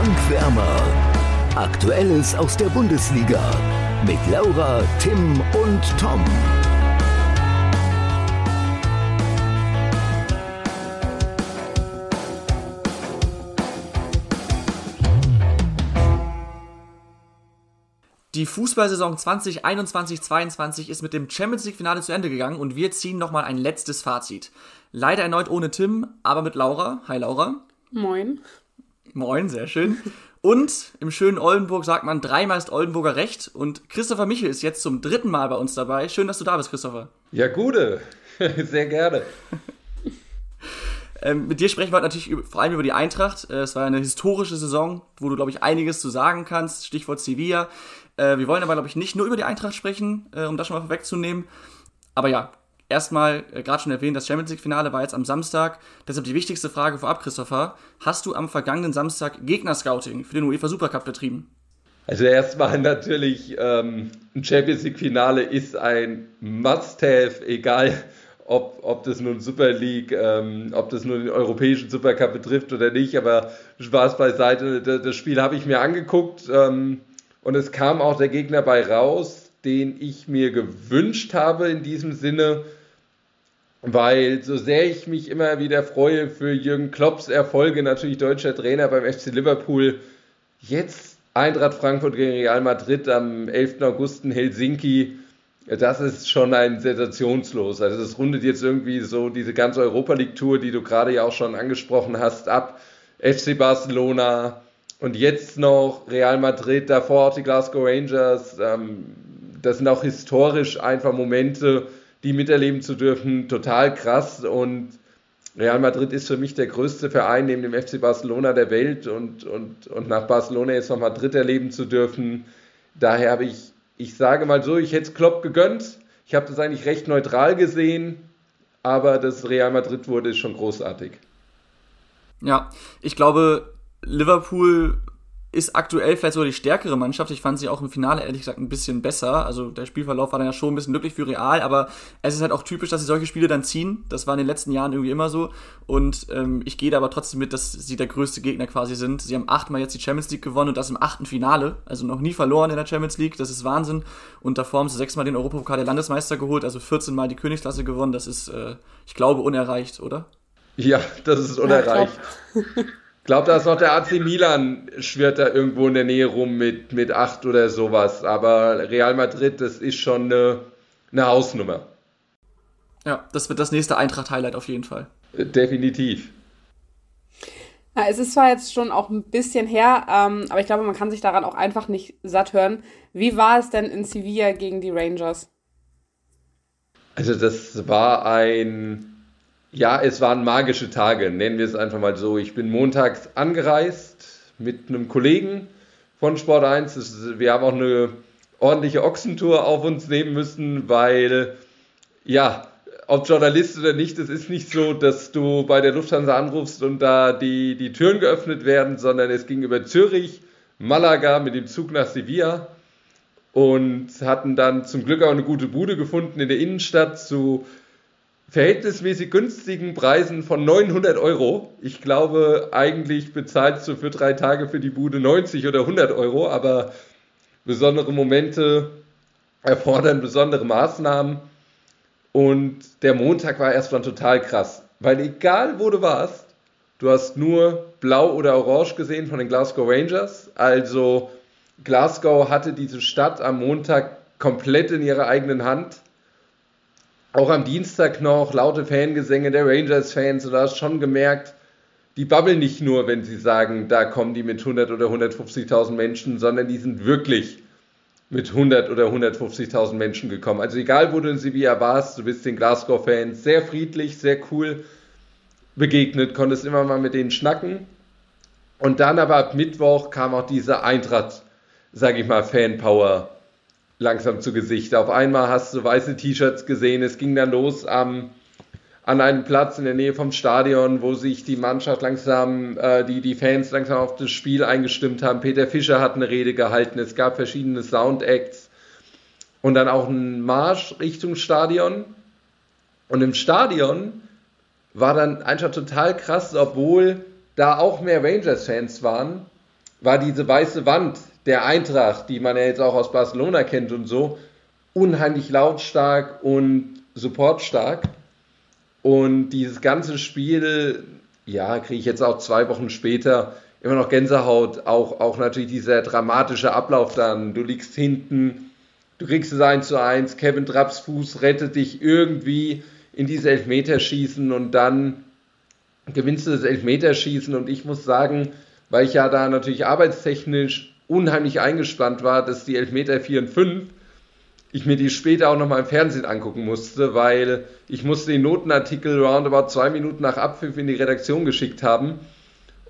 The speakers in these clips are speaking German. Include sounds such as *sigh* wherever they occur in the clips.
Frank Wärmer. Aktuelles aus der Bundesliga mit Laura, Tim und Tom. Die Fußballsaison 2021-22 ist mit dem Champions League-Finale zu Ende gegangen und wir ziehen nochmal ein letztes Fazit. Leider erneut ohne Tim, aber mit Laura. Hi Laura. Moin. Moin, sehr schön. Und im schönen Oldenburg sagt man, dreimal ist Oldenburger recht. Und Christopher Michel ist jetzt zum dritten Mal bei uns dabei. Schön, dass du da bist, Christopher. Ja, gute. *laughs* Sehr gerne. ähm, mit dir sprechen wir natürlich vor allem über die Eintracht. Äh, es war eine historische Saison, wo du, glaube ich, einiges zu sagen kannst. Stichwort Sevilla. Äh, wir wollen aber, glaube ich, nicht nur über die Eintracht sprechen, äh, um das schon mal vorwegzunehmen. Aber ja, erstmal, äh, gerade schon erwähnt, das Champions League-Finale war jetzt am Samstag. Deshalb die wichtigste Frage vorab, Christopher. Hast du am vergangenen Samstag Gegner-Scouting für den UEFA Supercup betrieben? Also erstmal *laughs* natürlich, ähm, ein Champions League-Finale ist ein Must-Have, egal ob, ob das nun Super League, ähm, ob das nur den europäischen Supercup betrifft oder nicht, aber Spaß beiseite, das Spiel habe ich mir angeguckt ähm, und es kam auch der Gegner bei raus, den ich mir gewünscht habe in diesem Sinne, weil so sehr ich mich immer wieder freue für Jürgen Klopps Erfolge, natürlich deutscher Trainer beim FC Liverpool, jetzt Eintracht Frankfurt gegen Real Madrid am 11. August in Helsinki, das ist schon ein sensationslos. Also das rundet jetzt irgendwie so diese ganze Europa League Tour, die du gerade ja auch schon angesprochen hast, ab. FC Barcelona und jetzt noch Real Madrid, davor auch die Glasgow Rangers. Ähm, das sind auch historisch einfach Momente, die miterleben zu dürfen, total krass. Und Real Madrid ist für mich der größte Verein neben dem FC Barcelona der Welt und, und, und nach Barcelona jetzt noch Madrid erleben zu dürfen. Daher habe ich, ich sage mal so, ich hätte es Klopp gegönnt. Ich habe das eigentlich recht neutral gesehen, aber das Real Madrid wurde schon großartig. Ja, ich glaube, Liverpool ist aktuell vielleicht sogar die stärkere Mannschaft. Ich fand sie auch im Finale ehrlich gesagt ein bisschen besser. Also der Spielverlauf war dann ja schon ein bisschen glücklich für Real, aber es ist halt auch typisch, dass sie solche Spiele dann ziehen. Das war in den letzten Jahren irgendwie immer so. Und ähm, ich gehe da aber trotzdem mit, dass sie der größte Gegner quasi sind. Sie haben achtmal jetzt die Champions League gewonnen und das im achten Finale. Also noch nie verloren in der Champions League. Das ist Wahnsinn. Und davor haben sie sechsmal den Europapokal der Landesmeister geholt, also 14 Mal die Königsklasse gewonnen. Das ist, äh, ich glaube, unerreicht, oder? Ja, das ist unerreicht. Ja, *laughs* glaube, da ist noch der AC Milan, schwirrt da irgendwo in der Nähe rum mit, mit 8 oder sowas. Aber Real Madrid, das ist schon eine, eine Hausnummer. Ja, das wird das nächste Eintracht-Highlight auf jeden Fall. Definitiv. Ja, es ist zwar jetzt schon auch ein bisschen her, ähm, aber ich glaube, man kann sich daran auch einfach nicht satt hören. Wie war es denn in Sevilla gegen die Rangers? Also das war ein ja, es waren magische Tage, nennen wir es einfach mal so. Ich bin montags angereist mit einem Kollegen von Sport 1. wir haben auch eine ordentliche Ochsentour auf uns nehmen müssen, weil, ja, ob Journalist oder nicht, es ist nicht so, dass du bei der Lufthansa anrufst und da die, die Türen geöffnet werden, sondern es ging über Zürich, Malaga mit dem Zug nach Sevilla und hatten dann zum Glück auch eine gute Bude gefunden in der Innenstadt zu verhältnismäßig günstigen Preisen von 900 Euro. Ich glaube, eigentlich bezahlst du für drei Tage für die Bude 90 oder 100 Euro, aber besondere Momente erfordern besondere Maßnahmen. Und der Montag war erstmal total krass, weil egal wo du warst, du hast nur blau oder orange gesehen von den Glasgow Rangers. Also Glasgow hatte diese Stadt am Montag komplett in ihrer eigenen Hand auch am Dienstag noch laute Fangesänge der Rangers-Fans. Da hast schon gemerkt, die babbeln nicht nur, wenn sie sagen, da kommen die mit 100 oder 150.000 Menschen, sondern die sind wirklich mit 100 oder 150.000 Menschen gekommen. Also egal, wo du in Sevilla warst, du bist den Glasgow-Fans sehr friedlich, sehr cool begegnet, konntest immer mal mit denen schnacken. Und dann aber ab Mittwoch kam auch diese Eintracht, sag ich mal, Fanpower langsam zu Gesicht. Auf einmal hast du weiße T-Shirts gesehen. Es ging dann los am, an einem Platz in der Nähe vom Stadion, wo sich die Mannschaft langsam, äh, die, die Fans langsam auf das Spiel eingestimmt haben. Peter Fischer hat eine Rede gehalten. Es gab verschiedene Soundacts und dann auch ein Marsch Richtung Stadion. Und im Stadion war dann einfach total krass, obwohl da auch mehr Rangers-Fans waren, war diese weiße Wand der Eintracht, die man ja jetzt auch aus Barcelona kennt und so, unheimlich lautstark und supportstark. Und dieses ganze Spiel, ja, kriege ich jetzt auch zwei Wochen später immer noch Gänsehaut. Auch, auch natürlich dieser dramatische Ablauf dann. Du liegst hinten, du kriegst es 1 zu 1, Kevin Drapps Fuß rettet dich irgendwie in dieses Elfmeterschießen und dann gewinnst du das Elfmeterschießen. Und ich muss sagen, weil ich ja da natürlich arbeitstechnisch unheimlich eingespannt war, dass die Elfmeter 4 und 5 ich mir die später auch nochmal im Fernsehen angucken musste, weil ich musste den Notenartikel roundabout zwei Minuten nach Abpfiff in die Redaktion geschickt haben.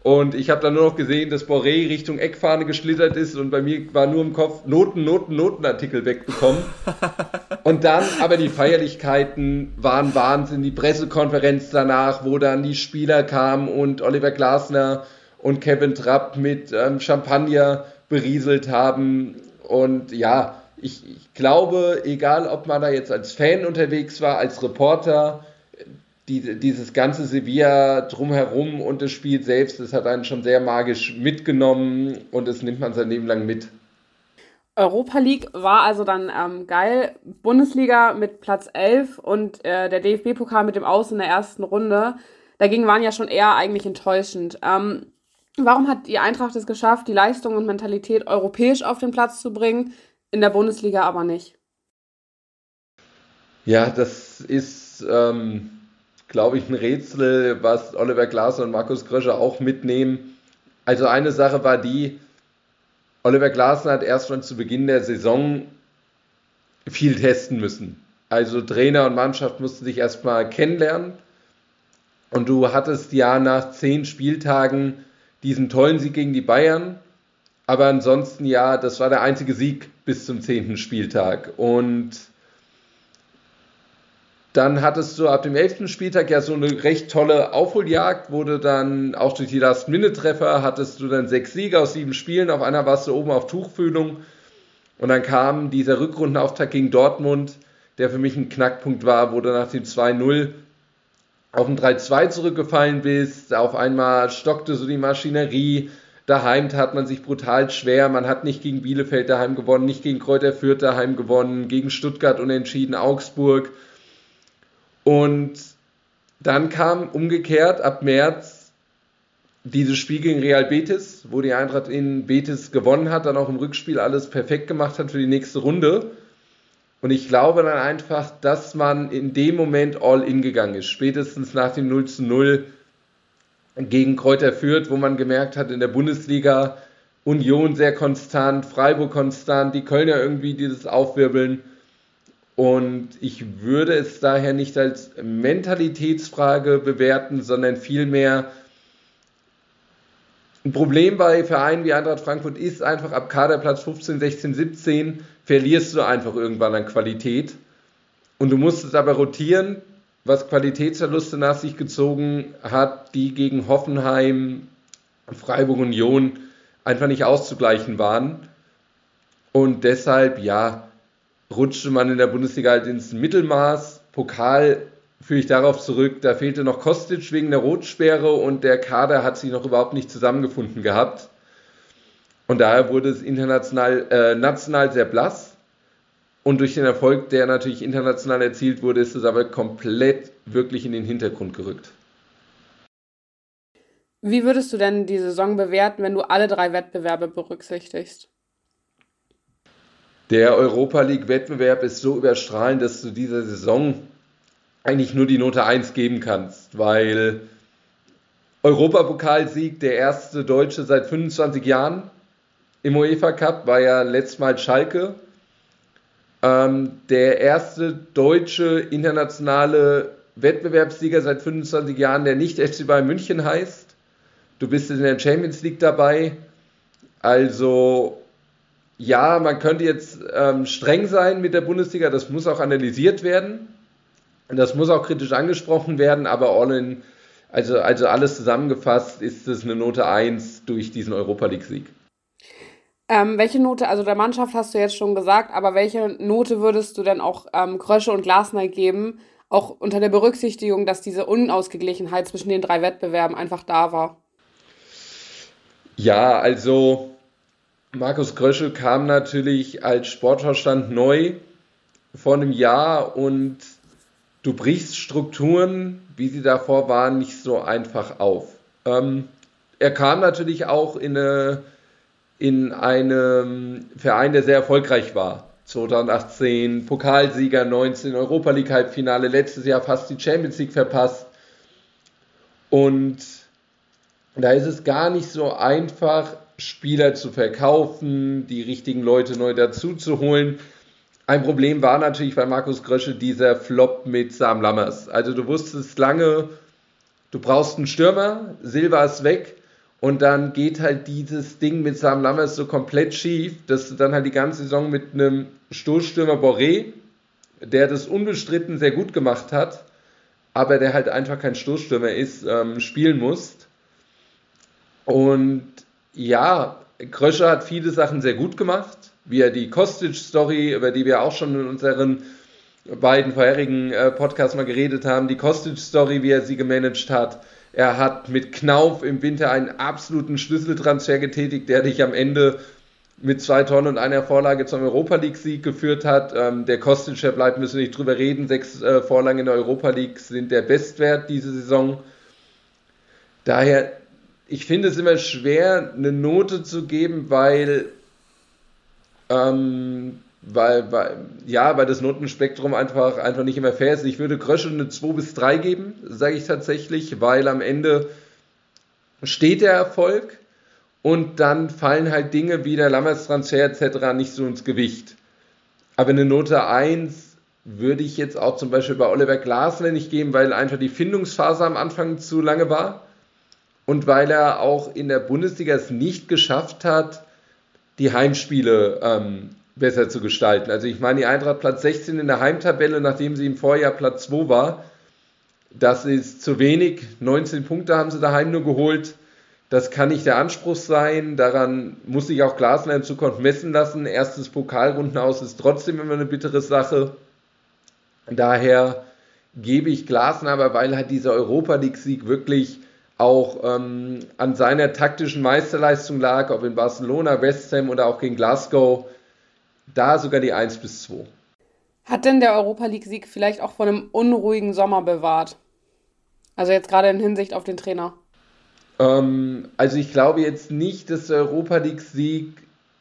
Und ich habe dann nur noch gesehen, dass Boré Richtung Eckfahne geschlittert ist und bei mir war nur im Kopf Noten, Noten, Notenartikel wegbekommen. *laughs* und dann aber die Feierlichkeiten waren Wahnsinn. Die Pressekonferenz danach, wo dann die Spieler kamen und Oliver Glasner und Kevin Trapp mit ähm, Champagner berieselt haben. Und ja, ich, ich glaube, egal ob man da jetzt als Fan unterwegs war, als Reporter, die, dieses ganze Sevilla drumherum und das Spiel selbst, das hat einen schon sehr magisch mitgenommen und das nimmt man sein Leben lang mit. Europa League war also dann ähm, geil. Bundesliga mit Platz 11 und äh, der DFB-Pokal mit dem Aus in der ersten Runde. Dagegen waren ja schon eher eigentlich enttäuschend. Ähm, warum hat die Eintracht es geschafft, die Leistung und Mentalität europäisch auf den Platz zu bringen? in der Bundesliga aber nicht. Ja, das ist, ähm, glaube ich, ein Rätsel, was Oliver Glasner und Markus Kröscher auch mitnehmen. Also eine Sache war die, Oliver Glasner hat erst schon zu Beginn der Saison viel testen müssen. Also Trainer und Mannschaft mussten sich erstmal kennenlernen. Und du hattest ja nach zehn Spieltagen diesen tollen Sieg gegen die Bayern. Aber ansonsten ja, das war der einzige Sieg bis zum zehnten Spieltag. Und dann hattest du ab dem elften Spieltag ja so eine recht tolle Aufholjagd, wurde dann auch durch die Last-Minute-Treffer, hattest du dann sechs Siege aus sieben Spielen, auf einer warst du oben auf Tuchfühlung. Und dann kam dieser Rückrundenauftakt gegen Dortmund, der für mich ein Knackpunkt war, wo du nach dem 2-0 auf ein 3-2 zurückgefallen bist. Auf einmal stockte so die Maschinerie, Daheim tat man sich brutal schwer. Man hat nicht gegen Bielefeld daheim gewonnen, nicht gegen Kräuter Fürth daheim gewonnen, gegen Stuttgart unentschieden, Augsburg. Und dann kam umgekehrt ab März dieses Spiel gegen Real Betis, wo die Eintracht in Betis gewonnen hat, dann auch im Rückspiel alles perfekt gemacht hat für die nächste Runde. Und ich glaube dann einfach, dass man in dem Moment all in gegangen ist. Spätestens nach dem 0 zu 0 gegen Kräuter Fürth, wo man gemerkt hat, in der Bundesliga Union sehr konstant, Freiburg konstant, die Kölner irgendwie dieses Aufwirbeln. Und ich würde es daher nicht als Mentalitätsfrage bewerten, sondern vielmehr ein Problem bei Vereinen wie Eintracht Frankfurt ist einfach ab Kaderplatz 15, 16, 17 verlierst du einfach irgendwann an Qualität. Und du musst es aber rotieren, was Qualitätsverluste nach sich gezogen hat, die gegen Hoffenheim, Freiburg Union einfach nicht auszugleichen waren. Und deshalb, ja, rutschte man in der Bundesliga halt ins Mittelmaß. Pokal führe ich darauf zurück, da fehlte noch Kostic wegen der Rotsperre und der Kader hat sich noch überhaupt nicht zusammengefunden gehabt. Und daher wurde es international, äh, national sehr blass. Und durch den Erfolg, der natürlich international erzielt wurde, ist es aber komplett wirklich in den Hintergrund gerückt. Wie würdest du denn die Saison bewerten, wenn du alle drei Wettbewerbe berücksichtigst? Der Europa League-Wettbewerb ist so überstrahlend, dass du dieser Saison eigentlich nur die Note 1 geben kannst, weil Europapokalsieg, der erste Deutsche seit 25 Jahren im UEFA Cup, war ja letztes Mal Schalke ähm, der erste deutsche internationale Wettbewerbssieger seit 25 Jahren, der nicht FC Bayern München heißt. Du bist in der Champions League dabei. Also ja, man könnte jetzt ähm, streng sein mit der Bundesliga, das muss auch analysiert werden. Das muss auch kritisch angesprochen werden, aber all in, also, also alles zusammengefasst ist es eine Note 1 durch diesen Europa League-Sieg. Ähm, welche Note, also der Mannschaft hast du jetzt schon gesagt, aber welche Note würdest du denn auch ähm, Krösche und Glasner geben, auch unter der Berücksichtigung, dass diese Unausgeglichenheit zwischen den drei Wettbewerben einfach da war? Ja, also Markus Kröschel kam natürlich als Sportvorstand neu vor einem Jahr und du brichst Strukturen, wie sie davor waren, nicht so einfach auf. Ähm, er kam natürlich auch in, eine, in einem Verein, der sehr erfolgreich war. 2018 Pokalsieger, 19 Europa League Halbfinale, letztes Jahr fast die Champions League verpasst. Und da ist es gar nicht so einfach, Spieler zu verkaufen, die richtigen Leute neu dazu zu holen. Ein Problem war natürlich bei Markus Grösche dieser Flop mit Sam Lammers. Also du wusstest lange, du brauchst einen Stürmer, Silva ist weg und dann geht halt dieses Ding mit Sam Lammers so komplett schief, dass du dann halt die ganze Saison mit einem Stoßstürmer Boré, der das unbestritten sehr gut gemacht hat, aber der halt einfach kein Stoßstürmer ist, ähm, spielen musst. Und ja, Krösche hat viele Sachen sehr gut gemacht wie er die Kostic-Story, über die wir auch schon in unseren beiden vorherigen äh, Podcasts mal geredet haben, die Kostic-Story, wie er sie gemanagt hat. Er hat mit Knauf im Winter einen absoluten Schlüsseltransfer getätigt, der dich am Ende mit zwei Tonnen und einer Vorlage zum Europa League-Sieg geführt hat. Ähm, der Kostic, der bleibt, müssen wir nicht drüber reden. Sechs äh, Vorlagen in der Europa League sind der Bestwert diese Saison. Daher, ich finde es immer schwer, eine Note zu geben, weil ähm, weil, weil, ja, weil das Notenspektrum einfach, einfach nicht immer fair ist. Ich würde Krösche eine 2 bis 3 geben, sage ich tatsächlich, weil am Ende steht der Erfolg und dann fallen halt Dinge wie der Lammers-Transfer etc. nicht so ins Gewicht. Aber eine Note 1 würde ich jetzt auch zum Beispiel bei Oliver Glasner nicht geben, weil einfach die Findungsphase am Anfang zu lange war und weil er auch in der Bundesliga es nicht geschafft hat, die Heimspiele ähm, besser zu gestalten. Also ich meine, die Eintracht Platz 16 in der Heimtabelle, nachdem sie im Vorjahr Platz 2 war, das ist zu wenig. 19 Punkte haben sie daheim nur geholt. Das kann nicht der Anspruch sein. Daran muss sich auch Glasner in Zukunft messen lassen. Erstes Pokalrunden aus ist trotzdem immer eine bittere Sache. Daher gebe ich Glasner aber, weil halt dieser Europa League-Sieg wirklich auch ähm, an seiner taktischen Meisterleistung lag, ob in Barcelona, West Ham oder auch gegen Glasgow, da sogar die 1 bis 2. Hat denn der Europa League-Sieg vielleicht auch von einem unruhigen Sommer bewahrt? Also jetzt gerade in Hinsicht auf den Trainer. Ähm, also ich glaube jetzt nicht, dass der Europa League-Sieg,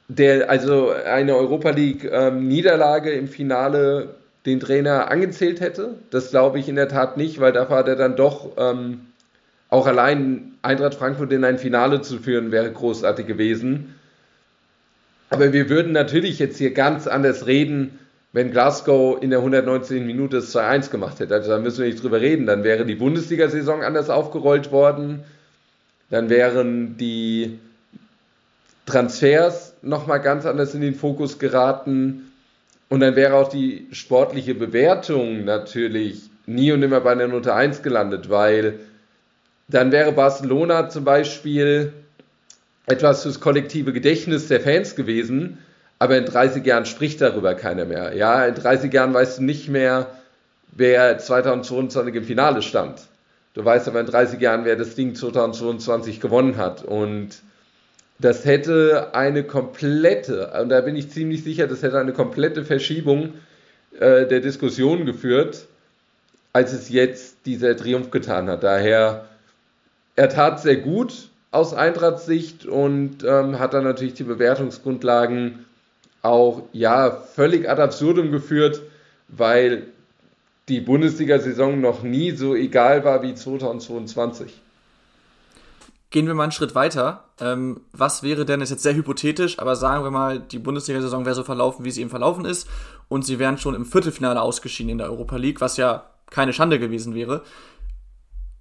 der, also eine Europa League-Niederlage ähm, im Finale den Trainer angezählt hätte. Das glaube ich in der Tat nicht, weil dafür hat er dann doch ähm, auch allein Eintracht Frankfurt in ein Finale zu führen, wäre großartig gewesen. Aber wir würden natürlich jetzt hier ganz anders reden, wenn Glasgow in der 119. Minute das 2-1 gemacht hätte. Also da müssen wir nicht drüber reden. Dann wäre die Bundesliga-Saison anders aufgerollt worden. Dann wären die Transfers nochmal ganz anders in den Fokus geraten. Und dann wäre auch die sportliche Bewertung natürlich nie und immer bei einer Note 1 gelandet, weil dann wäre Barcelona zum Beispiel etwas fürs kollektive Gedächtnis der Fans gewesen, aber in 30 Jahren spricht darüber keiner mehr. Ja, in 30 Jahren weißt du nicht mehr, wer 2022 im Finale stand. Du weißt aber in 30 Jahren, wer das Ding 2022 gewonnen hat. Und das hätte eine komplette, und da bin ich ziemlich sicher, das hätte eine komplette Verschiebung äh, der Diskussion geführt, als es jetzt dieser Triumph getan hat. Daher er tat sehr gut aus Eintrachts Sicht und ähm, hat dann natürlich die Bewertungsgrundlagen auch ja völlig ad absurdum geführt, weil die Bundesliga-Saison noch nie so egal war wie 2022. Gehen wir mal einen Schritt weiter. Ähm, was wäre denn, ist jetzt sehr hypothetisch, aber sagen wir mal, die Bundesliga-Saison wäre so verlaufen, wie sie eben verlaufen ist und sie wären schon im Viertelfinale ausgeschieden in der Europa League, was ja keine Schande gewesen wäre.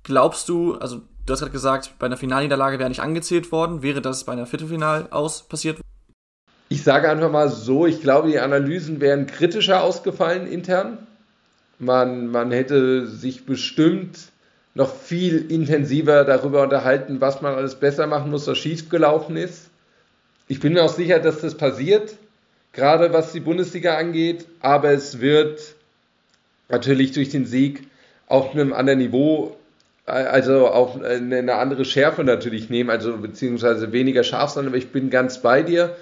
Glaubst du, also Du hast gerade gesagt, bei einer Finalniederlage wäre nicht angezählt worden. Wäre das bei einer Viertelfinal aus passiert? Ich sage einfach mal so, ich glaube, die Analysen wären kritischer ausgefallen intern. Man, man hätte sich bestimmt noch viel intensiver darüber unterhalten, was man alles besser machen muss, was schiefgelaufen ist. Ich bin mir auch sicher, dass das passiert, gerade was die Bundesliga angeht, aber es wird natürlich durch den Sieg auf einem anderen Niveau also auch eine andere Schärfe natürlich nehmen, also beziehungsweise weniger scharf sein, aber ich bin ganz bei dir.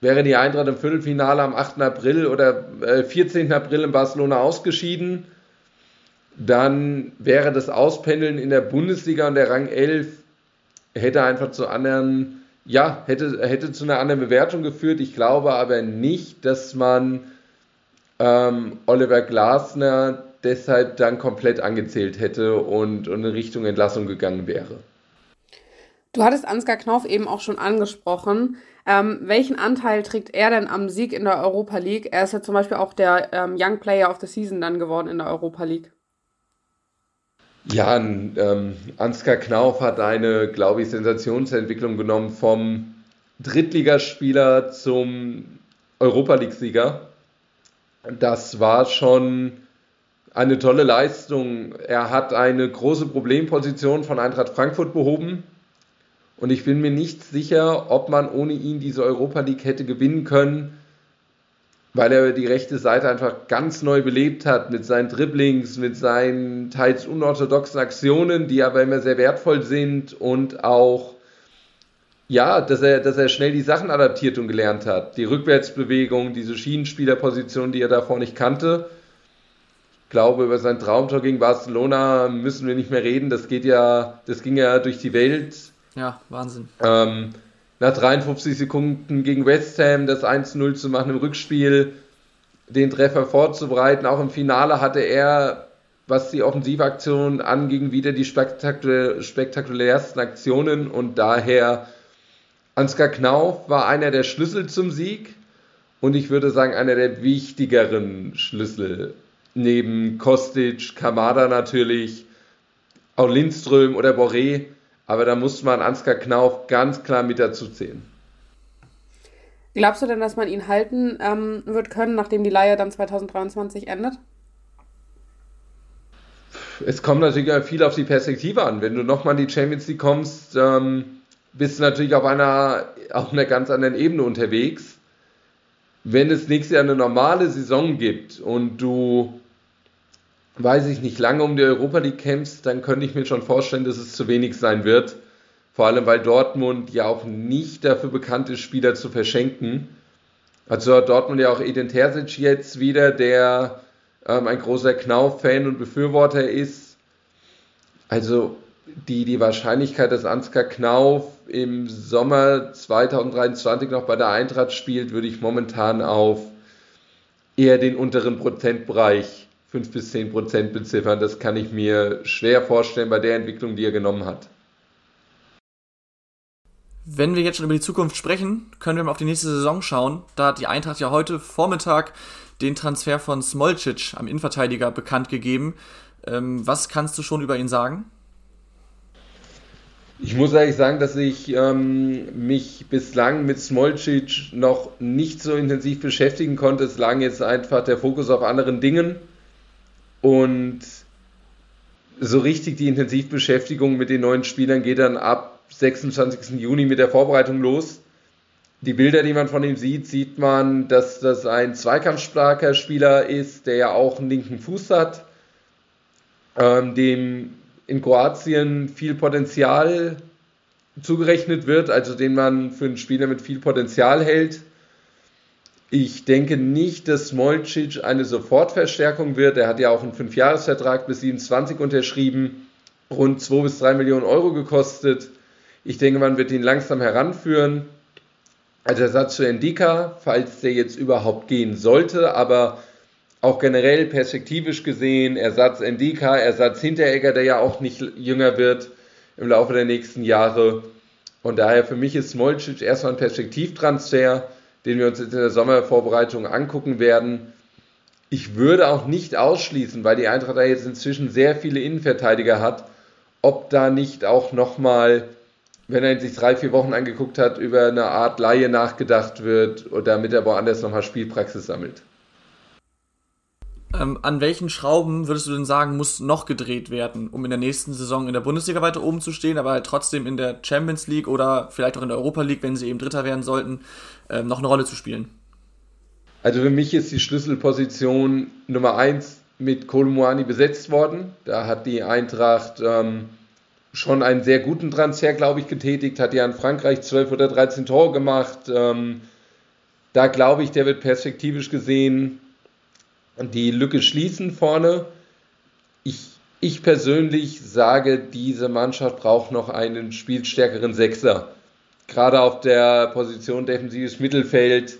Wäre die Eintracht im Viertelfinale am 8. April oder 14. Äh, April in Barcelona ausgeschieden, dann wäre das Auspendeln in der Bundesliga und der Rang 11 hätte einfach zu anderen, ja, hätte, hätte zu einer anderen Bewertung geführt. Ich glaube aber nicht, dass man ähm, Oliver Glasner deshalb dann komplett angezählt hätte und, und in Richtung Entlassung gegangen wäre. Du hattest Ansgar Knauf eben auch schon angesprochen. Ähm, welchen Anteil trägt er denn am Sieg in der Europa League? Er ist ja zum Beispiel auch der ähm, Young Player of the Season dann geworden in der Europa League. Ja, ähm, Ansgar Knauf hat eine, glaube ich, Sensationsentwicklung genommen vom Drittligaspieler zum Europa League-Sieger. Das war schon eine tolle Leistung. Er hat eine große Problemposition von Eintracht Frankfurt behoben. Und ich bin mir nicht sicher, ob man ohne ihn diese Europa League hätte gewinnen können, weil er die rechte Seite einfach ganz neu belebt hat mit seinen Dribblings, mit seinen teils unorthodoxen Aktionen, die aber immer sehr wertvoll sind und auch ja, dass er, dass er schnell die Sachen adaptiert und gelernt hat. Die Rückwärtsbewegung, diese Schienenspielerposition, die er davor nicht kannte glaube, über sein Traumtor gegen Barcelona müssen wir nicht mehr reden. Das geht ja, das ging ja durch die Welt. Ja, Wahnsinn. Ähm, nach 53 Sekunden gegen West Ham das 1-0 zu machen im Rückspiel, den Treffer vorzubereiten. Auch im Finale hatte er, was die Offensivaktion anging, wieder die spektakulär, spektakulärsten Aktionen und daher Ansgar Knauf war einer der Schlüssel zum Sieg und ich würde sagen einer der wichtigeren Schlüssel neben Kostic, Kamada natürlich, auch Lindström oder Boré, aber da muss man Ansgar Knauf ganz klar mit dazu zählen. Glaubst du denn, dass man ihn halten ähm, wird können, nachdem die Leihe dann 2023 endet? Es kommt natürlich viel auf die Perspektive an. Wenn du nochmal in die Champions League kommst, ähm, bist du natürlich auf einer, auf einer ganz anderen Ebene unterwegs. Wenn es nächstes Jahr eine normale Saison gibt und du weiß ich nicht, lange um die Europa League kämpfst, dann könnte ich mir schon vorstellen, dass es zu wenig sein wird. Vor allem, weil Dortmund ja auch nicht dafür bekannt ist, Spieler zu verschenken. Also hat Dortmund ja auch Eden Terzic jetzt wieder, der ähm, ein großer Knauf-Fan und Befürworter ist. Also die, die Wahrscheinlichkeit, dass Ansgar Knauf im Sommer 2023 noch bei der Eintracht spielt, würde ich momentan auf eher den unteren Prozentbereich 5 bis 10 Prozent beziffern. Das kann ich mir schwer vorstellen bei der Entwicklung, die er genommen hat. Wenn wir jetzt schon über die Zukunft sprechen, können wir mal auf die nächste Saison schauen. Da hat die Eintracht ja heute Vormittag den Transfer von Smolcic am Innenverteidiger bekannt gegeben. Ähm, was kannst du schon über ihn sagen? Ich muss ehrlich sagen, dass ich ähm, mich bislang mit Smolcic noch nicht so intensiv beschäftigen konnte. Es lag jetzt einfach der Fokus auf anderen Dingen. Und so richtig die Intensivbeschäftigung mit den neuen Spielern geht dann ab 26. Juni mit der Vorbereitung los. Die Bilder, die man von ihm sieht, sieht man, dass das ein zweikampfstarker Spieler ist, der ja auch einen linken Fuß hat, ähm, dem in Kroatien viel Potenzial zugerechnet wird, also den man für einen Spieler mit viel Potenzial hält. Ich denke nicht, dass Smolcic eine Sofortverstärkung wird. Er hat ja auch einen Fünfjahresvertrag bis 27 unterschrieben, rund 2 bis 3 Millionen Euro gekostet. Ich denke, man wird ihn langsam heranführen als Ersatz für Endika, falls der jetzt überhaupt gehen sollte, aber auch generell perspektivisch gesehen, Ersatz Endika, Ersatz Hinteregger, der ja auch nicht jünger wird im Laufe der nächsten Jahre. Und daher für mich ist Smolcic erstmal ein Perspektivtransfer den wir uns jetzt in der Sommervorbereitung angucken werden. Ich würde auch nicht ausschließen, weil die Eintracht da jetzt inzwischen sehr viele Innenverteidiger hat, ob da nicht auch nochmal, wenn er sich drei, vier Wochen angeguckt hat, über eine Art Laie nachgedacht wird damit er woanders nochmal Spielpraxis sammelt. Ähm, an welchen Schrauben würdest du denn sagen, muss noch gedreht werden, um in der nächsten Saison in der Bundesliga weiter oben zu stehen, aber halt trotzdem in der Champions League oder vielleicht auch in der Europa League, wenn sie eben Dritter werden sollten, ähm, noch eine Rolle zu spielen? Also für mich ist die Schlüsselposition Nummer eins mit Kolumuani besetzt worden. Da hat die Eintracht ähm, schon einen sehr guten Transfer, glaube ich, getätigt. Hat ja in Frankreich 12 oder 13 Tore gemacht. Ähm, da glaube ich, der wird perspektivisch gesehen die Lücke schließen vorne. Ich, ich persönlich sage, diese Mannschaft braucht noch einen spielstärkeren Sechser. Gerade auf der Position defensives Mittelfeld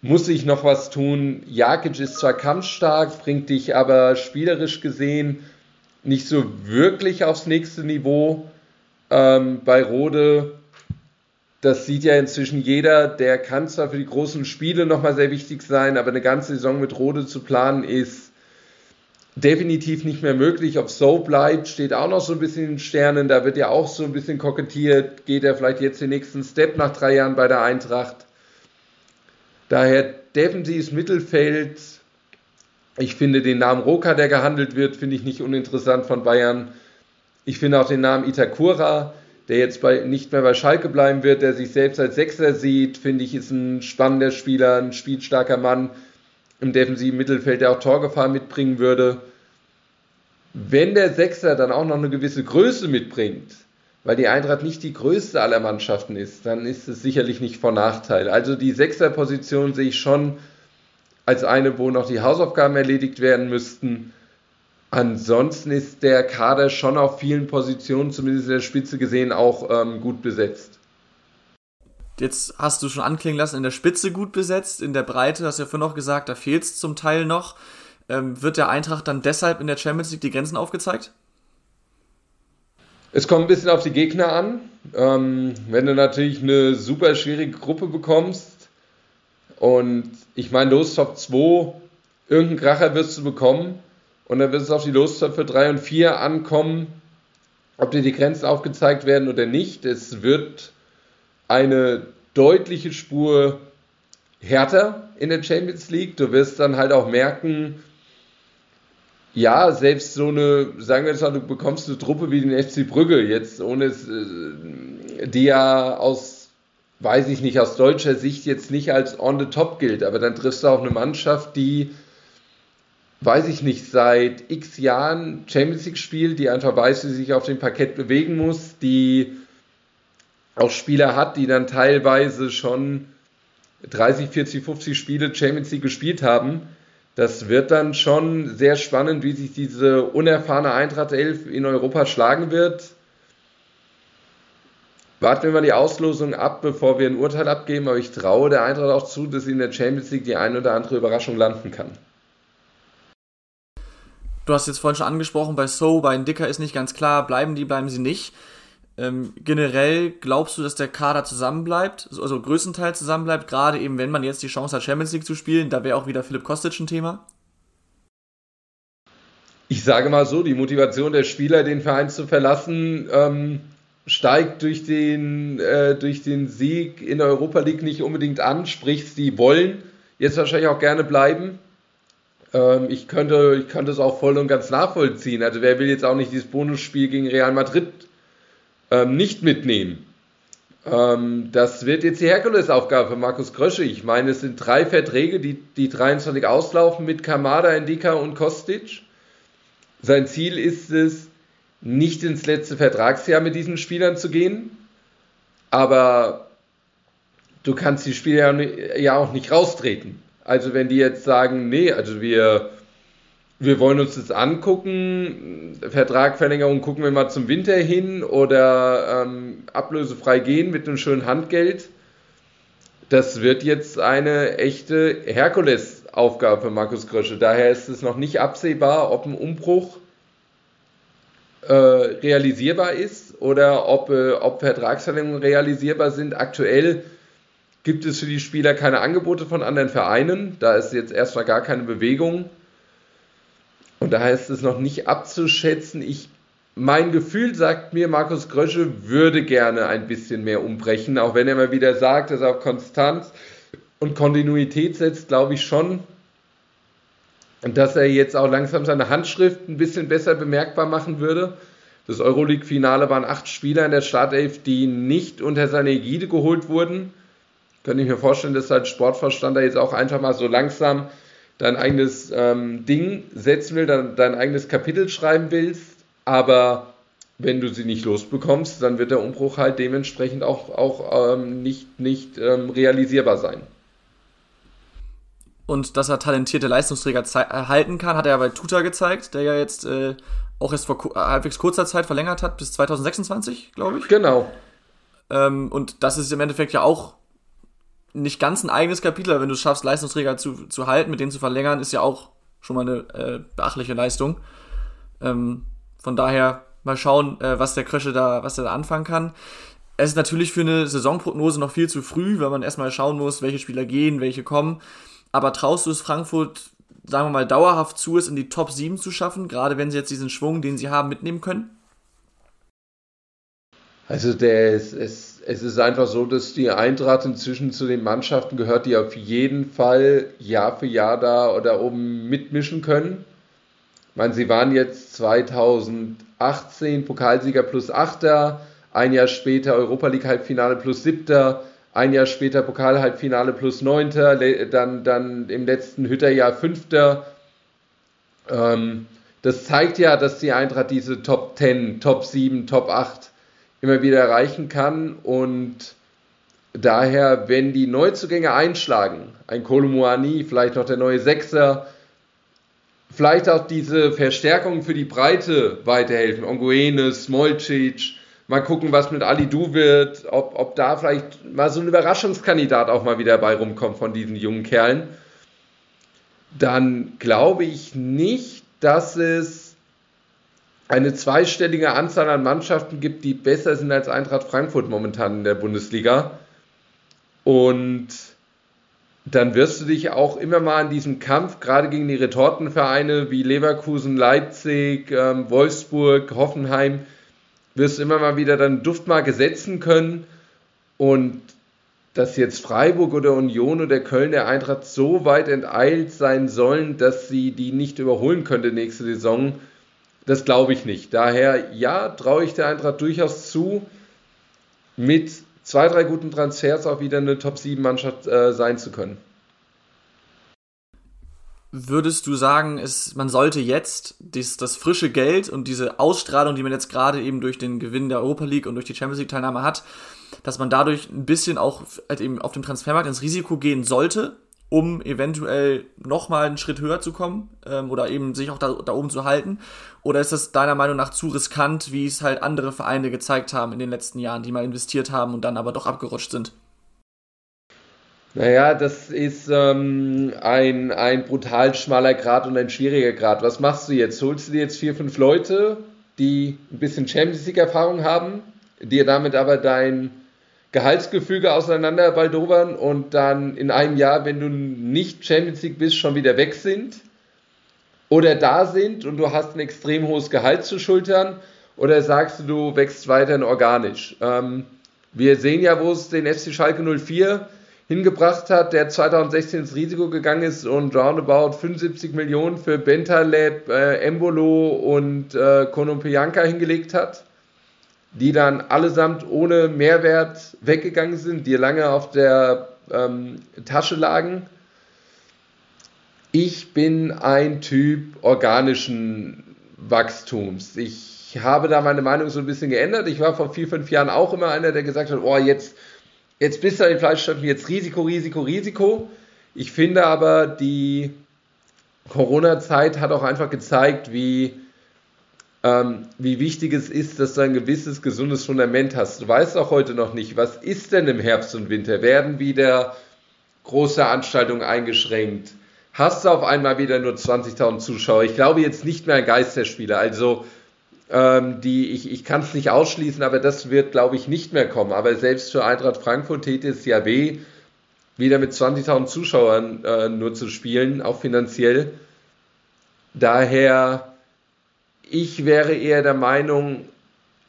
muss ich noch was tun. Jakic ist zwar kampfstark, bringt dich aber spielerisch gesehen nicht so wirklich aufs nächste Niveau. Ähm, bei Rode, das sieht ja inzwischen jeder, der kann zwar für die großen Spiele nochmal sehr wichtig sein, aber eine ganze Saison mit Rode zu planen ist definitiv nicht mehr möglich. Ob so bleibt, steht auch noch so ein bisschen in den Sternen. Da wird ja auch so ein bisschen kokettiert. Geht er vielleicht jetzt den nächsten Step nach drei Jahren bei der Eintracht? Daher defensives Mittelfeld. Ich finde den Namen Roka, der gehandelt wird, finde ich nicht uninteressant von Bayern. Ich finde auch den Namen Itakura, der jetzt bei, nicht mehr bei Schalke bleiben wird, der sich selbst als Sechser sieht, finde ich, ist ein spannender Spieler, ein spielstarker Mann im defensiven Mittelfeld, der auch Torgefahr mitbringen würde. Wenn der Sechser dann auch noch eine gewisse Größe mitbringt, weil die Eintracht nicht die größte aller Mannschaften ist, dann ist es sicherlich nicht von Nachteil. Also die Sechserposition sehe ich schon als eine, wo noch die Hausaufgaben erledigt werden müssten. Ansonsten ist der Kader schon auf vielen Positionen, zumindest in der Spitze gesehen, auch ähm, gut besetzt. Jetzt hast du schon anklingen lassen, in der Spitze gut besetzt, in der Breite, hast du ja vorhin noch gesagt, da fehlt es zum Teil noch. Ähm, wird der Eintracht dann deshalb in der Champions League die Grenzen aufgezeigt? Es kommt ein bisschen auf die Gegner an. Ähm, wenn du natürlich eine super schwierige Gruppe bekommst und ich meine, los Top 2, irgendeinen Kracher wirst du bekommen und dann wird es auf die Lostöpfe 3 und 4 ankommen, ob dir die Grenzen aufgezeigt werden oder nicht. Es wird eine deutliche Spur härter in der Champions League. Du wirst dann halt auch merken, ja, selbst so eine, sagen wir jetzt mal, du bekommst eine Truppe wie den FC Brügge, jetzt ohne es, äh, die ja aus, weiß ich nicht, aus deutscher Sicht jetzt nicht als on the top gilt, aber dann triffst du auch eine Mannschaft, die, weiß ich nicht, seit x Jahren Champions League spielt, die einfach weiß, wie sie sich auf dem Parkett bewegen muss, die auch Spieler hat, die dann teilweise schon 30, 40, 50 Spiele Champions League gespielt haben das wird dann schon sehr spannend, wie sich diese unerfahrene Eintracht 11 in Europa schlagen wird. Warten wir mal die Auslosung ab, bevor wir ein Urteil abgeben, aber ich traue der Eintracht auch zu, dass sie in der Champions League die eine oder andere Überraschung landen kann. Du hast jetzt vorhin schon angesprochen, bei So, bei Dicker ist nicht ganz klar, bleiben die, bleiben sie nicht. Ähm, generell glaubst du, dass der Kader zusammenbleibt, also größtenteils zusammenbleibt, gerade eben, wenn man jetzt die Chance hat, Champions League zu spielen, da wäre auch wieder Philipp Kostic ein Thema? Ich sage mal so, die Motivation der Spieler, den Verein zu verlassen, ähm, steigt durch den, äh, durch den Sieg in der Europa League nicht unbedingt an, sprich, sie wollen jetzt wahrscheinlich auch gerne bleiben. Ähm, ich, könnte, ich könnte es auch voll und ganz nachvollziehen. Also wer will jetzt auch nicht dieses Bonusspiel gegen Real Madrid ähm, nicht mitnehmen. Ähm, das wird jetzt die Herkulesaufgabe für Markus Krösche. Ich meine, es sind drei Verträge, die, die 23 auslaufen mit Kamada, Indika und Kostic. Sein Ziel ist es, nicht ins letzte Vertragsjahr mit diesen Spielern zu gehen, aber du kannst die Spieler ja auch nicht raustreten. Also wenn die jetzt sagen, nee, also wir wir wollen uns das angucken, Vertragverlängerung gucken wir mal zum Winter hin oder ähm, ablösefrei gehen mit einem schönen Handgeld. Das wird jetzt eine echte Herkulesaufgabe für Markus Krösche. Daher ist es noch nicht absehbar, ob ein Umbruch äh, realisierbar ist oder ob, äh, ob Vertragsverlängerungen realisierbar sind. Aktuell gibt es für die Spieler keine Angebote von anderen Vereinen. Da ist jetzt erstmal gar keine Bewegung. Und daher ist es noch nicht abzuschätzen. Ich, mein Gefühl sagt mir, Markus Grösche würde gerne ein bisschen mehr umbrechen, auch wenn er mal wieder sagt, dass er auf Konstanz und Kontinuität setzt, glaube ich schon, dass er jetzt auch langsam seine Handschrift ein bisschen besser bemerkbar machen würde. Das Euroleague-Finale waren acht Spieler in der Startelf, die nicht unter seine Ägide geholt wurden. Könnte ich mir vorstellen, dass sein Sportverstand da jetzt auch einfach mal so langsam dein eigenes ähm, Ding setzen will, dein, dein eigenes Kapitel schreiben willst, aber wenn du sie nicht losbekommst, dann wird der Umbruch halt dementsprechend auch, auch ähm, nicht, nicht ähm, realisierbar sein. Und dass er talentierte Leistungsträger erhalten kann, hat er bei Tuta gezeigt, der ja jetzt äh, auch erst vor halbwegs kurzer Zeit verlängert hat, bis 2026, glaube ich. Genau. Ähm, und das ist im Endeffekt ja auch nicht ganz ein eigenes Kapitel, wenn du es schaffst, Leistungsträger zu, zu halten, mit denen zu verlängern, ist ja auch schon mal eine äh, beachtliche Leistung. Ähm, von daher mal schauen, äh, was der Krösche da, was er da anfangen kann. Es ist natürlich für eine Saisonprognose noch viel zu früh, weil man erstmal schauen muss, welche Spieler gehen, welche kommen. Aber traust du es Frankfurt, sagen wir mal, dauerhaft zu, es in die Top 7 zu schaffen, gerade wenn sie jetzt diesen Schwung, den sie haben, mitnehmen können? Also der ist, es, es ist einfach so, dass die Eintracht inzwischen zu den Mannschaften gehört, die auf jeden Fall Jahr für Jahr da oder oben mitmischen können. Ich meine, sie waren jetzt 2018 Pokalsieger plus Achter, ein Jahr später Europa League Halbfinale plus Siebter, ein Jahr später Pokal-Halbfinale plus Neunter, dann, dann im letzten Hütterjahr Fünfter. Ähm, das zeigt ja, dass die Eintracht diese Top 10, Top 7, Top 8 immer wieder erreichen kann. Und daher, wenn die Neuzugänge einschlagen, ein Kolomuani, vielleicht noch der neue Sechser, vielleicht auch diese Verstärkung für die Breite weiterhelfen, Onguene, Smolcic, mal gucken, was mit Ali Du wird, ob, ob da vielleicht mal so ein Überraschungskandidat auch mal wieder bei rumkommt von diesen jungen Kerlen, dann glaube ich nicht, dass es eine zweistellige Anzahl an Mannschaften gibt, die besser sind als Eintracht Frankfurt momentan in der Bundesliga. Und dann wirst du dich auch immer mal in diesem Kampf, gerade gegen die Retortenvereine wie Leverkusen, Leipzig, ähm, Wolfsburg, Hoffenheim, wirst du immer mal wieder dann Duftmarke setzen können. Und dass jetzt Freiburg oder Union oder Köln der Eintracht so weit enteilt sein sollen, dass sie die nicht überholen könnte nächste Saison, das glaube ich nicht. Daher, ja, traue ich der Eintracht durchaus zu, mit zwei, drei guten Transfers auch wieder eine Top-7-Mannschaft äh, sein zu können. Würdest du sagen, es, man sollte jetzt dies, das frische Geld und diese Ausstrahlung, die man jetzt gerade eben durch den Gewinn der Europa League und durch die Champions League-Teilnahme hat, dass man dadurch ein bisschen auch halt eben auf dem Transfermarkt ins Risiko gehen sollte, um eventuell nochmal einen Schritt höher zu kommen ähm, oder eben sich auch da, da oben zu halten? Oder ist das deiner Meinung nach zu riskant, wie es halt andere Vereine gezeigt haben in den letzten Jahren, die mal investiert haben und dann aber doch abgerutscht sind? Naja, das ist ähm, ein, ein brutal schmaler Grad und ein schwieriger Grad. Was machst du jetzt? Holst du dir jetzt vier, fünf Leute, die ein bisschen Champions League-Erfahrung haben, dir damit aber dein Gehaltsgefüge auseinander baldobern und dann in einem Jahr, wenn du nicht Champions League bist, schon wieder weg sind? Oder da sind und du hast ein extrem hohes Gehalt zu schultern? Oder sagst du, du wächst weiterhin organisch? Ähm, wir sehen ja, wo es den FC Schalke 04 hingebracht hat, der 2016 ins Risiko gegangen ist und roundabout 75 Millionen für Bentaleb, äh, Embolo und äh, Konopianka hingelegt hat die dann allesamt ohne Mehrwert weggegangen sind, die lange auf der ähm, Tasche lagen. Ich bin ein Typ organischen Wachstums. Ich habe da meine Meinung so ein bisschen geändert. Ich war vor vier, fünf Jahren auch immer einer, der gesagt hat, oh, jetzt, jetzt bist du in den Fleischstoffen, jetzt Risiko, Risiko, Risiko. Ich finde aber, die Corona-Zeit hat auch einfach gezeigt, wie ähm, wie wichtig es ist, dass du ein gewisses gesundes Fundament hast. Du weißt auch heute noch nicht, was ist denn im Herbst und Winter? Werden wieder große Veranstaltungen eingeschränkt? Hast du auf einmal wieder nur 20.000 Zuschauer? Ich glaube jetzt nicht mehr ein Geisterspieler. Also ähm, die, ich, ich kann es nicht ausschließen, aber das wird, glaube ich, nicht mehr kommen. Aber selbst für Eintracht Frankfurt täte es ja weh, wieder mit 20.000 Zuschauern äh, nur zu spielen, auch finanziell. Daher ich wäre eher der Meinung,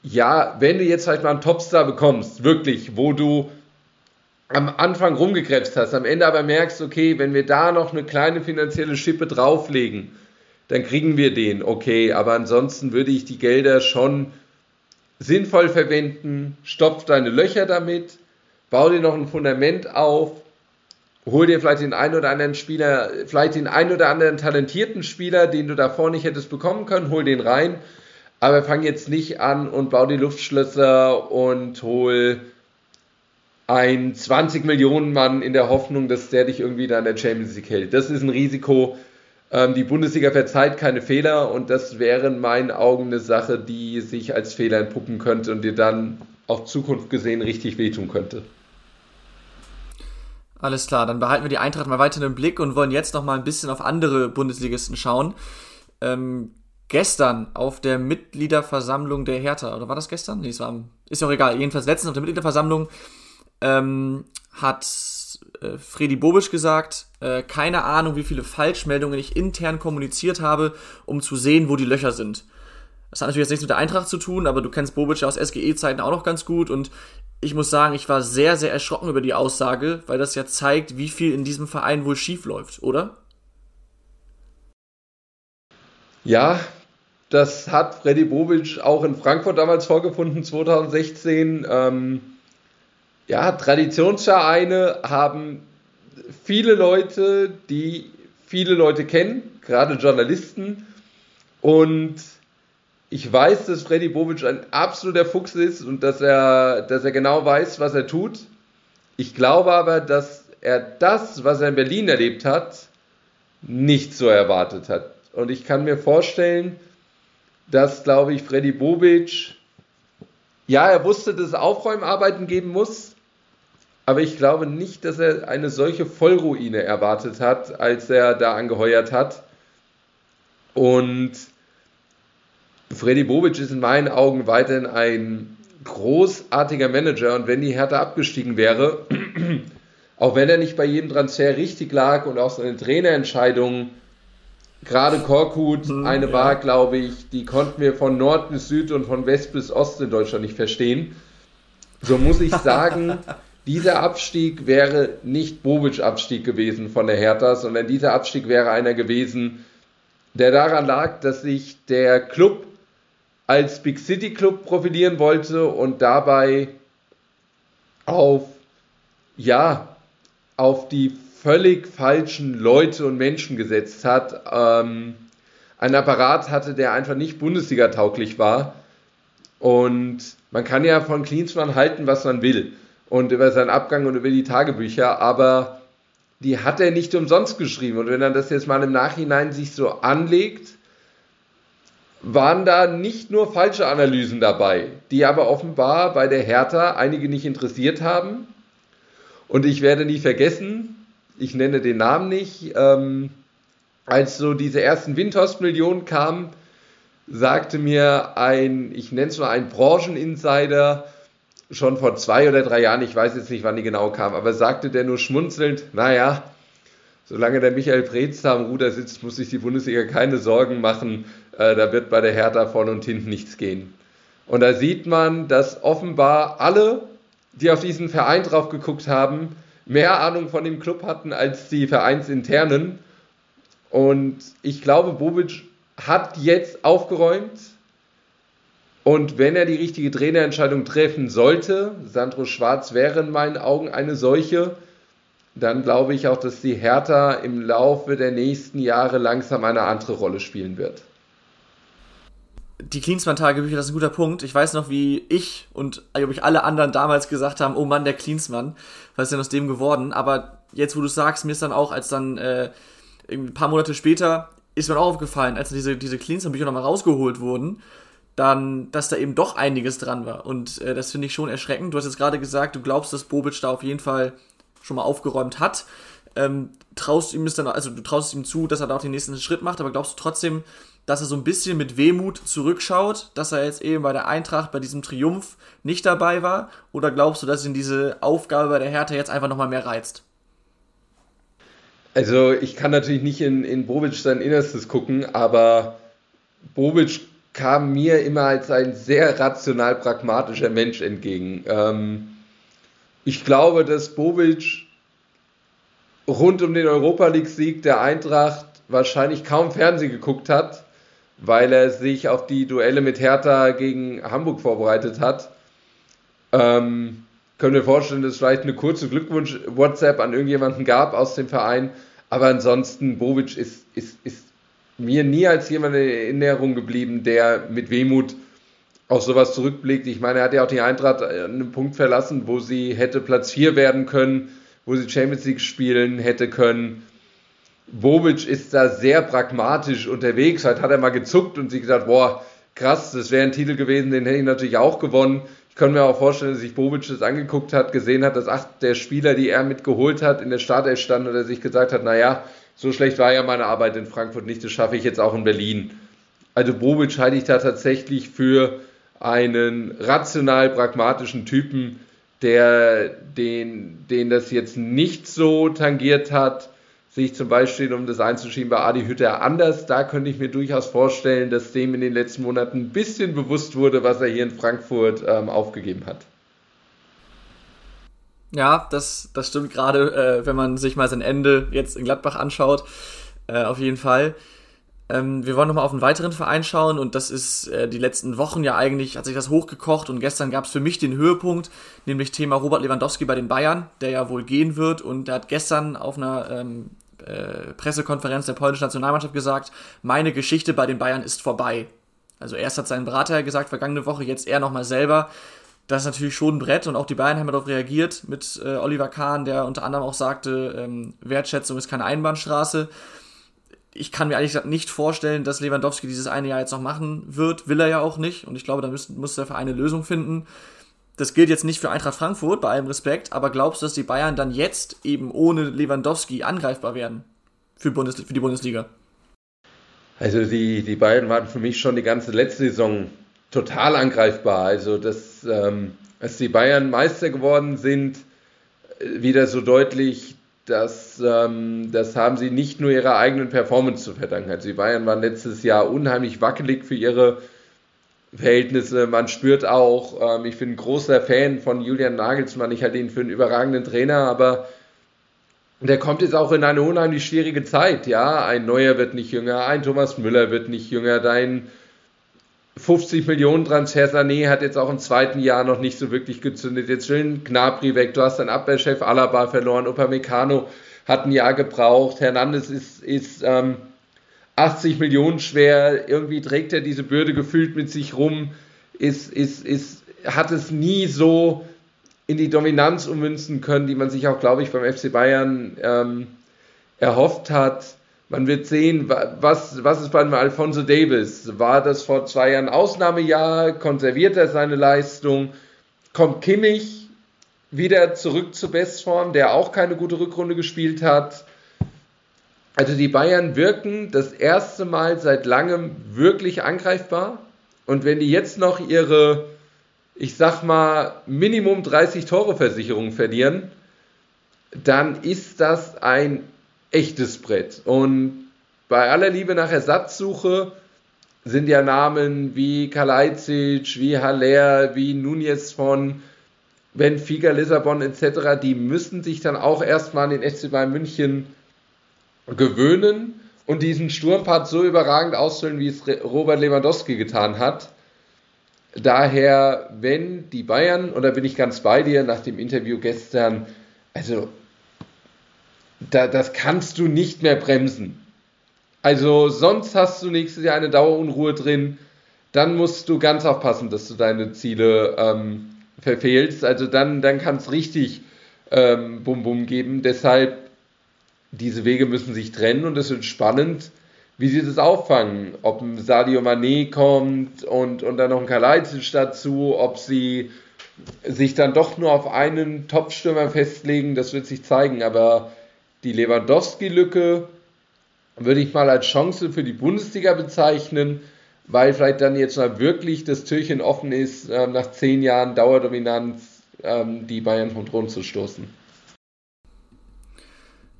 ja, wenn du jetzt halt mal einen Topstar bekommst, wirklich, wo du am Anfang rumgekrebst hast, am Ende aber merkst, okay, wenn wir da noch eine kleine finanzielle Schippe drauflegen, dann kriegen wir den, okay, aber ansonsten würde ich die Gelder schon sinnvoll verwenden, stopf deine Löcher damit, bau dir noch ein Fundament auf hol dir vielleicht den einen oder anderen Spieler, vielleicht den einen oder anderen talentierten Spieler, den du davor nicht hättest bekommen können, hol den rein. Aber fang jetzt nicht an und bau die Luftschlösser und hol ein 20 Millionen Mann in der Hoffnung, dass der dich irgendwie da in der Champions League hält. Das ist ein Risiko. Ähm, die Bundesliga verzeiht keine Fehler und das wäre in meinen Augen eine Sache, die sich als Fehler entpuppen könnte und dir dann auf Zukunft gesehen richtig wehtun könnte. Alles klar, dann behalten wir die Eintracht mal weiter im Blick und wollen jetzt noch mal ein bisschen auf andere Bundesligisten schauen. Ähm, gestern auf der Mitgliederversammlung der Hertha, oder war das gestern? Nee, es war, ist ja auch egal. Jedenfalls letztens auf der Mitgliederversammlung ähm, hat äh, Freddy Bobisch gesagt, äh, keine Ahnung, wie viele Falschmeldungen ich intern kommuniziert habe, um zu sehen, wo die Löcher sind. Das hat natürlich jetzt nichts mit der Eintracht zu tun, aber du kennst Bobic ja aus SGE-Zeiten auch noch ganz gut und ich muss sagen, ich war sehr, sehr erschrocken über die Aussage, weil das ja zeigt, wie viel in diesem Verein wohl schief läuft, oder? Ja, das hat Freddy Bobic auch in Frankfurt damals vorgefunden, 2016. Ähm, ja, Traditionsvereine haben viele Leute, die viele Leute kennen, gerade Journalisten. Und ich weiß, dass Freddy Bobic ein absoluter Fuchs ist und dass er, dass er genau weiß, was er tut. Ich glaube aber, dass er das, was er in Berlin erlebt hat, nicht so erwartet hat. Und ich kann mir vorstellen, dass, glaube ich, Freddy Bobic, ja, er wusste, dass es Aufräumarbeiten geben muss, aber ich glaube nicht, dass er eine solche Vollruine erwartet hat, als er da angeheuert hat. Und Freddy Bobic ist in meinen Augen weiterhin ein großartiger Manager und wenn die Hertha abgestiegen wäre, *clears throat* auch wenn er nicht bei jedem Transfer richtig lag und auch seine Trainerentscheidungen, gerade Korkut, hm, eine ja. war, glaube ich, die konnten wir von Nord bis Süd und von West bis Ost in Deutschland nicht verstehen. So muss ich sagen, *laughs* dieser Abstieg wäre nicht Bobic-Abstieg gewesen von der Hertha, sondern dieser Abstieg wäre einer gewesen, der daran lag, dass sich der Club als Big City Club profilieren wollte und dabei auf, ja, auf die völlig falschen Leute und Menschen gesetzt hat. Ähm, ein Apparat hatte, der einfach nicht Bundesliga-tauglich war. Und man kann ja von Klinsmann halten, was man will. Und über seinen Abgang und über die Tagebücher, aber die hat er nicht umsonst geschrieben. Und wenn er das jetzt mal im Nachhinein sich so anlegt, waren da nicht nur falsche Analysen dabei, die aber offenbar bei der Hertha einige nicht interessiert haben. Und ich werde nie vergessen, ich nenne den Namen nicht, ähm, als so diese ersten Windhorst-Millionen kamen, sagte mir ein, ich nenne es mal ein Brancheninsider, schon vor zwei oder drei Jahren, ich weiß jetzt nicht, wann die genau kam, aber sagte der nur schmunzelnd, naja, solange der Michael Preetz da am Ruder sitzt, muss sich die Bundesliga keine Sorgen machen, äh, da wird bei der Hertha vorne und hinten nichts gehen. Und da sieht man, dass offenbar alle, die auf diesen Verein drauf geguckt haben, mehr Ahnung von dem Club hatten als die Vereinsinternen. Und ich glaube, Bobic hat jetzt aufgeräumt. Und wenn er die richtige Trainerentscheidung treffen sollte, Sandro Schwarz wäre in meinen Augen eine solche, dann glaube ich auch, dass die Hertha im Laufe der nächsten Jahre langsam eine andere Rolle spielen wird die Klinsmann-Tagebücher, das ist ein guter Punkt. Ich weiß noch, wie ich und glaube ich alle anderen damals gesagt haben, oh Mann, der Klinsmann, was ist denn aus dem geworden? Aber jetzt, wo du sagst, mir ist dann auch, als dann äh, ein paar Monate später, ist mir auch aufgefallen, als diese, diese Klinsmann-Bücher nochmal rausgeholt wurden, dann, dass da eben doch einiges dran war. Und äh, das finde ich schon erschreckend. Du hast jetzt gerade gesagt, du glaubst, dass Bobic da auf jeden Fall schon mal aufgeräumt hat. Ähm, traust ihm es dann, also du traust ihm zu, dass er da auch den nächsten Schritt macht, aber glaubst du trotzdem, dass er so ein bisschen mit Wehmut zurückschaut, dass er jetzt eben bei der Eintracht, bei diesem Triumph nicht dabei war? Oder glaubst du, dass ihn diese Aufgabe bei der Hertha jetzt einfach nochmal mehr reizt? Also ich kann natürlich nicht in, in Bobic sein Innerstes gucken, aber Bobic kam mir immer als ein sehr rational pragmatischer Mensch entgegen. Ähm, ich glaube, dass Bobic rund um den Europa League-Sieg der Eintracht wahrscheinlich kaum Fernsehen geguckt hat weil er sich auf die Duelle mit Hertha gegen Hamburg vorbereitet hat. Ähm, können wir vorstellen, dass es vielleicht eine kurze Glückwunsch-WhatsApp an irgendjemanden gab aus dem Verein. Aber ansonsten, Bobic ist, ist, ist mir nie als jemand in Erinnerung geblieben, der mit Wehmut auf sowas zurückblickt. Ich meine, er hat ja auch die Eintracht an einem Punkt verlassen, wo sie hätte Platz 4 werden können, wo sie Champions League spielen hätte können. Bobic ist da sehr pragmatisch unterwegs. Heute hat er mal gezuckt und sich gesagt, boah, krass, das wäre ein Titel gewesen, den hätte ich natürlich auch gewonnen. Ich kann mir auch vorstellen, dass sich Bobic das angeguckt hat, gesehen hat, dass acht der Spieler, die er mitgeholt hat, in der Startelf standen und er sich gesagt hat, naja, so schlecht war ja meine Arbeit in Frankfurt nicht, das schaffe ich jetzt auch in Berlin. Also Bobic halte ich da tatsächlich für einen rational pragmatischen Typen, der den, den das jetzt nicht so tangiert hat, sich zum Beispiel, um das einzuschieben, bei Adi Hütter anders. Da könnte ich mir durchaus vorstellen, dass dem in den letzten Monaten ein bisschen bewusst wurde, was er hier in Frankfurt ähm, aufgegeben hat. Ja, das, das stimmt gerade, äh, wenn man sich mal sein Ende jetzt in Gladbach anschaut. Äh, auf jeden Fall. Ähm, wir wollen nochmal auf einen weiteren Verein schauen und das ist äh, die letzten Wochen ja eigentlich, hat sich das hochgekocht und gestern gab es für mich den Höhepunkt, nämlich Thema Robert Lewandowski bei den Bayern, der ja wohl gehen wird und der hat gestern auf einer ähm, äh, Pressekonferenz der polnischen Nationalmannschaft gesagt, meine Geschichte bei den Bayern ist vorbei. Also erst hat sein Berater gesagt, vergangene Woche, jetzt er nochmal selber. Das ist natürlich schon ein Brett und auch die Bayern haben darauf reagiert mit äh, Oliver Kahn, der unter anderem auch sagte, ähm, Wertschätzung ist keine Einbahnstraße ich kann mir eigentlich nicht vorstellen, dass Lewandowski dieses eine Jahr jetzt noch machen wird. Will er ja auch nicht. Und ich glaube, da muss, muss der Verein eine Lösung finden. Das gilt jetzt nicht für Eintracht Frankfurt, bei allem Respekt, aber glaubst du, dass die Bayern dann jetzt eben ohne Lewandowski angreifbar werden für, Bundes für die Bundesliga? Also die, die Bayern waren für mich schon die ganze letzte Saison total angreifbar. Also dass, ähm, als die Bayern Meister geworden sind, äh, wieder so deutlich, das, ähm, das haben sie nicht nur ihrer eigenen Performance zu verdanken. Die Bayern waren letztes Jahr unheimlich wackelig für ihre Verhältnisse. Man spürt auch, ähm, ich bin ein großer Fan von Julian Nagelsmann. Ich halte ihn für einen überragenden Trainer, aber der kommt jetzt auch in eine unheimlich schwierige Zeit. Ja, ein Neuer wird nicht jünger, ein Thomas Müller wird nicht jünger, dein 50 Millionen Transfer Sané hat jetzt auch im zweiten Jahr noch nicht so wirklich gezündet. Jetzt will Gnabry weg, du hast deinen Abwehrchef Alaba verloren, Upamecano hat ein Jahr gebraucht, Hernandez ist, ist ähm, 80 Millionen schwer, irgendwie trägt er diese Bürde gefühlt mit sich rum, ist, ist, ist, hat es nie so in die Dominanz ummünzen können, die man sich auch, glaube ich, beim FC Bayern ähm, erhofft hat. Man wird sehen, was, was ist beim Alfonso Davis? War das vor zwei Jahren Ausnahmejahr? Konserviert er seine Leistung? Kommt Kimmich wieder zurück zur Bestform, der auch keine gute Rückrunde gespielt hat? Also die Bayern wirken das erste Mal seit langem wirklich angreifbar. Und wenn die jetzt noch ihre, ich sag mal, Minimum 30 Tore Versicherung verlieren, dann ist das ein echtes Brett. Und bei aller Liebe nach Ersatzsuche sind ja Namen wie Kalajdzic, wie Haller, wie Nunez von Benfica, Lissabon etc., die müssen sich dann auch erstmal an den FC Bayern München gewöhnen und diesen Sturmpart so überragend ausfüllen, wie es Robert Lewandowski getan hat. Daher, wenn die Bayern, und da bin ich ganz bei dir nach dem Interview gestern, also da, das kannst du nicht mehr bremsen. Also sonst hast du nächstes Jahr eine Dauerunruhe drin. Dann musst du ganz aufpassen, dass du deine Ziele ähm, verfehlst. Also dann, dann kann es richtig ähm, Bum Bum geben. Deshalb, diese Wege müssen sich trennen und es wird spannend, wie sie das auffangen. Ob ein Sadio Mané kommt und, und dann noch ein Kalajdzic dazu, ob sie sich dann doch nur auf einen Topstürmer festlegen, das wird sich zeigen. Aber die Lewandowski-Lücke würde ich mal als Chance für die Bundesliga bezeichnen, weil vielleicht dann jetzt mal wirklich das Türchen offen ist, äh, nach zehn Jahren Dauerdominanz ähm, die Bayern vom Thron zu stoßen.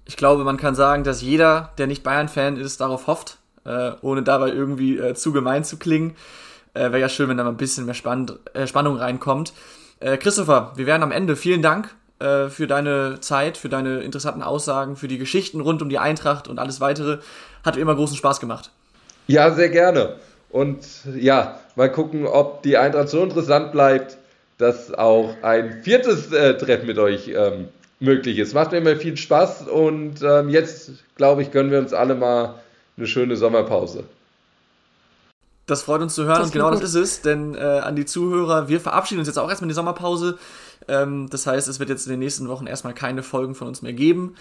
Ich glaube, man kann sagen, dass jeder, der nicht Bayern-Fan ist, darauf hofft, äh, ohne dabei irgendwie äh, zu gemein zu klingen. Wäre ja schön, wenn da mal ein bisschen mehr Spann Spannung reinkommt. Christopher, wir wären am Ende. Vielen Dank äh, für deine Zeit, für deine interessanten Aussagen, für die Geschichten rund um die Eintracht und alles weitere. Hat immer großen Spaß gemacht. Ja, sehr gerne. Und ja, mal gucken, ob die Eintracht so interessant bleibt, dass auch ein viertes äh, Treffen mit euch ähm, möglich ist. Macht mir immer viel Spaß und ähm, jetzt, glaube ich, gönnen wir uns alle mal eine schöne Sommerpause. Das freut uns zu hören das und genau gut. das ist es, denn äh, an die Zuhörer, wir verabschieden uns jetzt auch erstmal in die Sommerpause. Ähm, das heißt, es wird jetzt in den nächsten Wochen erstmal keine Folgen von uns mehr geben.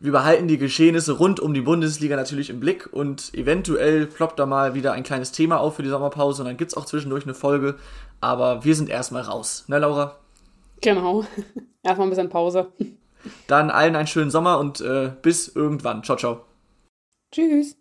Wir behalten die Geschehnisse rund um die Bundesliga natürlich im Blick und eventuell ploppt da mal wieder ein kleines Thema auf für die Sommerpause und dann gibt es auch zwischendurch eine Folge. Aber wir sind erstmal raus, ne, Laura? Genau. *laughs* erstmal ein bisschen Pause. Dann allen einen schönen Sommer und äh, bis irgendwann. Ciao, ciao. Tschüss.